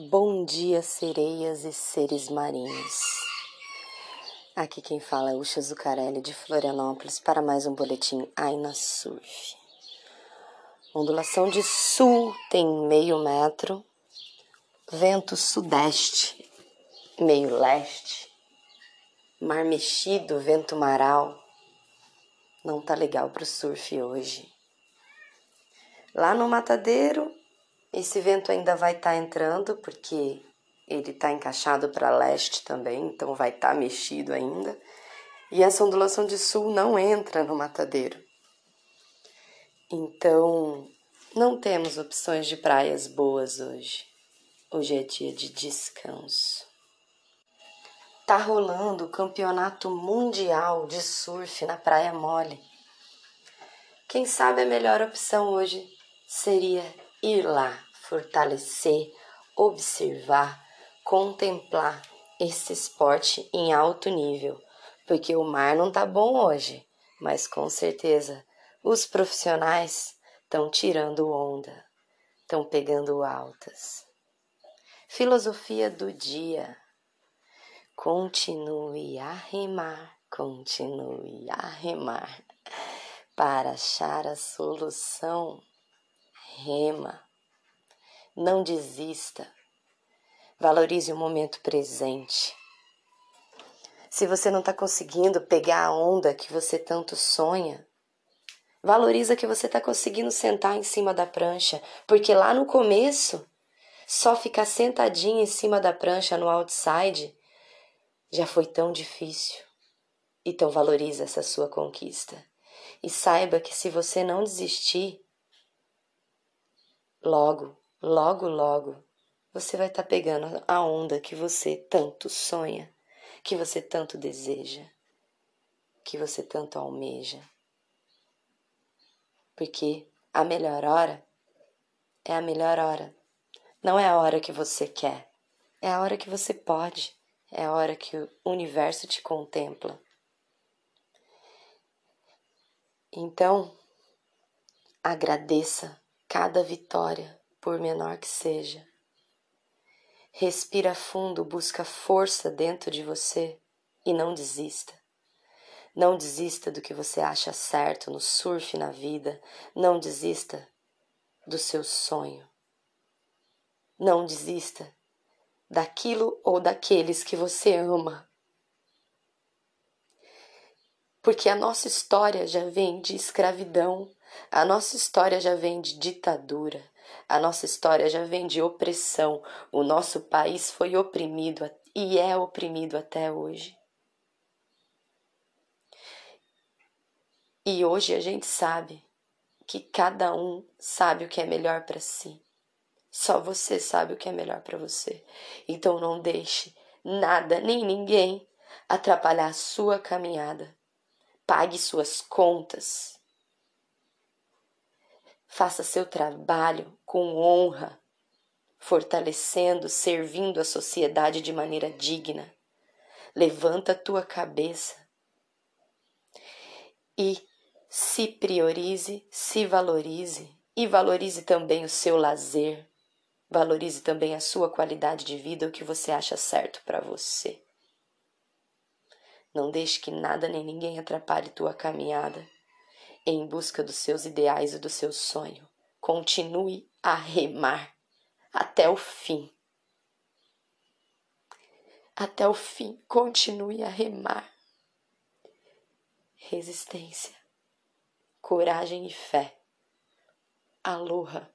Bom dia, sereias e seres marinhos. Aqui quem fala é Ucha Zucarelli de Florianópolis para mais um boletim Aina Surf. Ondulação de sul tem meio metro, vento sudeste, meio leste, mar mexido, vento maral. Não tá legal pro surf hoje. Lá no matadeiro, esse vento ainda vai estar tá entrando, porque ele está encaixado para leste também, então vai estar tá mexido ainda. E essa ondulação de sul não entra no matadeiro. Então, não temos opções de praias boas hoje. Hoje é dia de descanso. Tá rolando o campeonato mundial de surf na Praia Mole. Quem sabe a melhor opção hoje seria ir lá, fortalecer, observar, contemplar esse esporte em alto nível, porque o mar não tá bom hoje, mas com certeza os profissionais estão tirando onda, estão pegando altas. Filosofia do dia. Continue a remar, continue a remar. Para achar a solução, rema. Não desista. Valorize o momento presente. Se você não está conseguindo pegar a onda que você tanto sonha, valoriza que você está conseguindo sentar em cima da prancha, porque lá no começo, só ficar sentadinho em cima da prancha no outside já foi tão difícil. Então valorize essa sua conquista. E saiba que se você não desistir, Logo, logo, logo, você vai estar tá pegando a onda que você tanto sonha, que você tanto deseja, que você tanto almeja. Porque a melhor hora é a melhor hora. Não é a hora que você quer, é a hora que você pode, é a hora que o universo te contempla. Então, agradeça cada vitória, por menor que seja. Respira fundo, busca força dentro de você e não desista. Não desista do que você acha certo no surf na vida, não desista do seu sonho. Não desista daquilo ou daqueles que você ama. Porque a nossa história já vem de escravidão, a nossa história já vem de ditadura, a nossa história já vem de opressão. O nosso país foi oprimido e é oprimido até hoje. E hoje a gente sabe que cada um sabe o que é melhor para si. Só você sabe o que é melhor para você. Então não deixe nada nem ninguém atrapalhar a sua caminhada. Pague suas contas Faça seu trabalho com honra, fortalecendo, servindo a sociedade de maneira digna. Levanta a tua cabeça e se priorize, se valorize e valorize também o seu lazer. Valorize também a sua qualidade de vida, o que você acha certo para você. Não deixe que nada nem ninguém atrapalhe tua caminhada em busca dos seus ideais e do seu sonho. Continue a remar até o fim. Até o fim, continue a remar. Resistência, coragem e fé. Aloha.